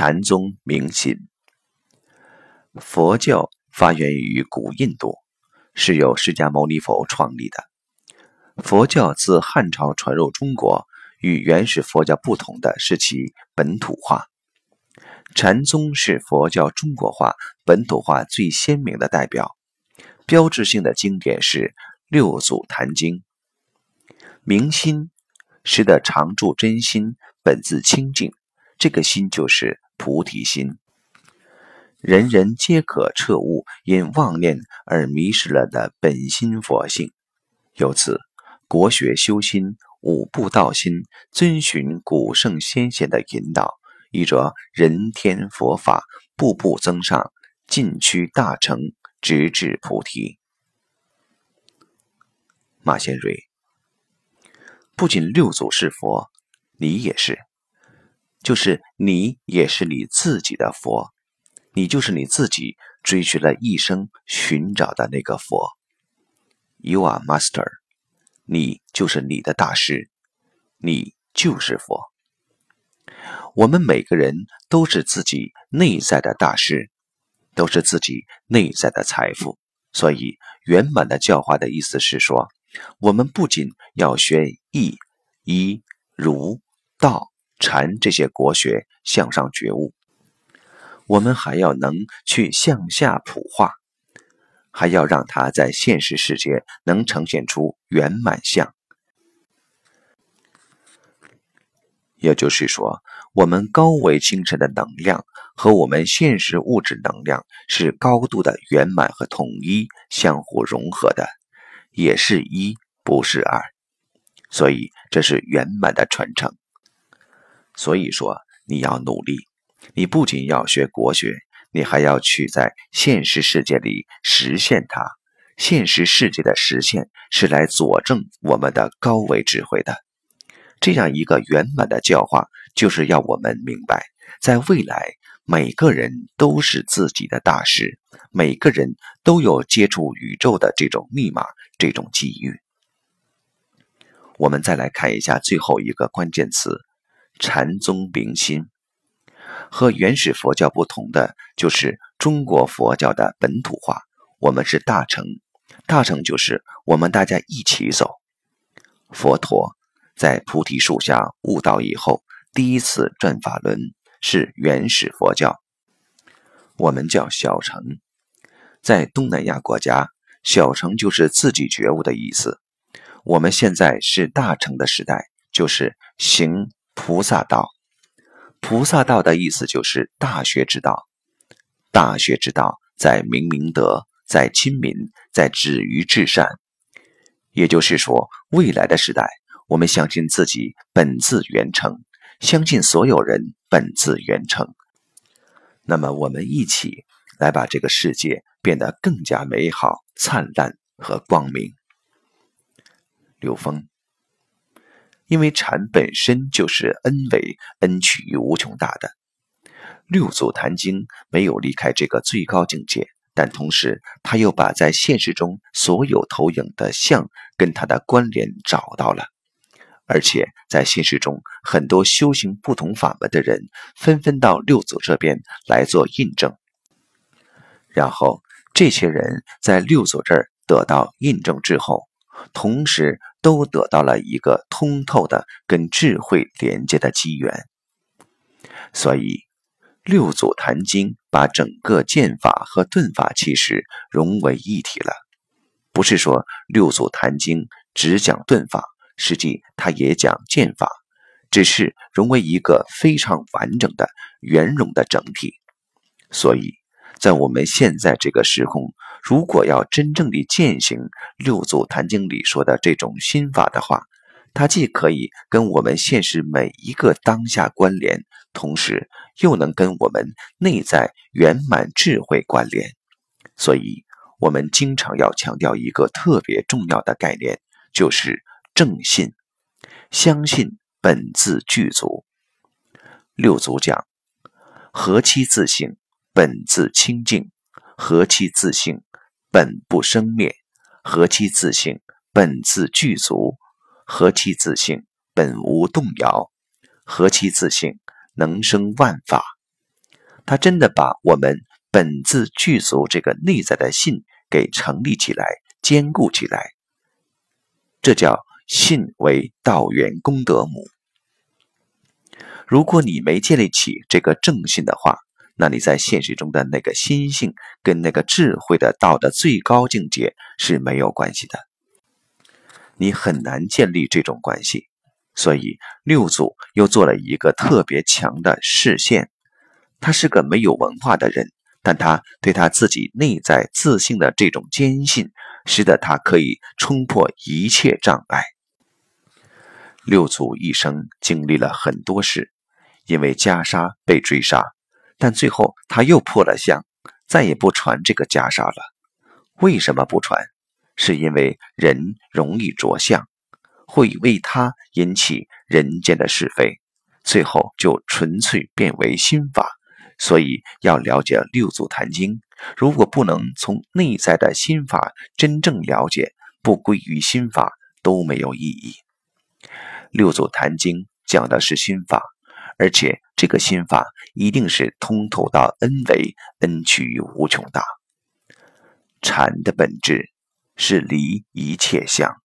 禅宗明心。佛教发源于古印度，是由释迦牟尼佛创立的。佛教自汉朝传入中国，与原始佛教不同的是其本土化。禅宗是佛教中国化、本土化最鲜明的代表。标志性的经典是《六祖坛经》。明心，识得常住真心，本自清净。这个心就是菩提心。人人皆可彻悟因妄念而迷失了的本心佛性。由此，国学修心、五步道心，遵循古圣先贤的引导。依着人天佛法，步步增上，进趋大成，直至菩提。马先瑞，不仅六祖是佛，你也是，就是你也是你自己的佛，你就是你自己追寻了一生寻找的那个佛。You are master，你就是你的大师，你就是佛。我们每个人都是自己内在的大师，都是自己内在的财富。所以，圆满的教化的意思是说，我们不仅要学易、一、儒、道、禅这些国学向上觉悟，我们还要能去向下普化，还要让它在现实世界能呈现出圆满相。也就是说，我们高维精神的能量和我们现实物质能量是高度的圆满和统一，相互融合的，也是一，不是二。所以这是圆满的传承。所以说，你要努力，你不仅要学国学，你还要去在现实世界里实现它。现实世界的实现是来佐证我们的高维智慧的。这样一个圆满的教化，就是要我们明白，在未来，每个人都是自己的大师，每个人都有接触宇宙的这种密码、这种机遇。我们再来看一下最后一个关键词：禅宗明心。和原始佛教不同的，就是中国佛教的本土化。我们是大乘，大乘就是我们大家一起走。佛陀。在菩提树下悟道以后，第一次转法轮是原始佛教，我们叫小乘。在东南亚国家，小乘就是自己觉悟的意思。我们现在是大乘的时代，就是行菩萨道。菩萨道的意思就是大学之道。大学之道在明明德，在亲民，在止于至善。也就是说，未来的时代。我们相信自己本自圆成，相信所有人本自圆成。那么，我们一起来把这个世界变得更加美好、灿烂和光明。刘峰，因为禅本身就是恩为恩取于无穷大的，六祖坛经没有离开这个最高境界，但同时他又把在现实中所有投影的像跟他的关联找到了。而且在现实中，很多修行不同法门的人纷纷到六祖这边来做印证，然后这些人在六祖这儿得到印证之后，同时都得到了一个通透的跟智慧连接的机缘。所以，六祖坛经把整个剑法和顿法其实融为一体了。不是说六祖坛经只讲顿法。实际，它也讲剑法，只是融为一个非常完整的圆融的整体。所以，在我们现在这个时空，如果要真正的践行六祖坛经里说的这种心法的话，它既可以跟我们现实每一个当下关联，同时又能跟我们内在圆满智慧关联。所以，我们经常要强调一个特别重要的概念，就是。正信，相信本自具足。六祖讲：何其自性，本自清净；何其自性，本不生灭；何其自性，本自具足；何其自性，本无动摇；何其自性，能生万法。他真的把我们本自具足这个内在的信给成立起来、坚固起来。这叫信为道源功德母。如果你没建立起这个正信的话，那你在现实中的那个心性跟那个智慧的道的最高境界是没有关系的，你很难建立这种关系。所以六祖又做了一个特别强的示现。他是个没有文化的人，但他对他自己内在自信的这种坚信，使得他可以冲破一切障碍。六祖一生经历了很多事，因为袈裟被追杀，但最后他又破了相，再也不传这个袈裟了。为什么不传？是因为人容易着相。会为他引起人间的是非，最后就纯粹变为心法。所以要了解六祖坛经，如果不能从内在的心法真正了解，不归于心法都没有意义。六祖坛经讲的是心法，而且这个心法一定是通透到 n 维 n 趋于无穷大。禅的本质是离一切相。